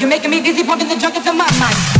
You're making me dizzy, pumping the junk into my mind.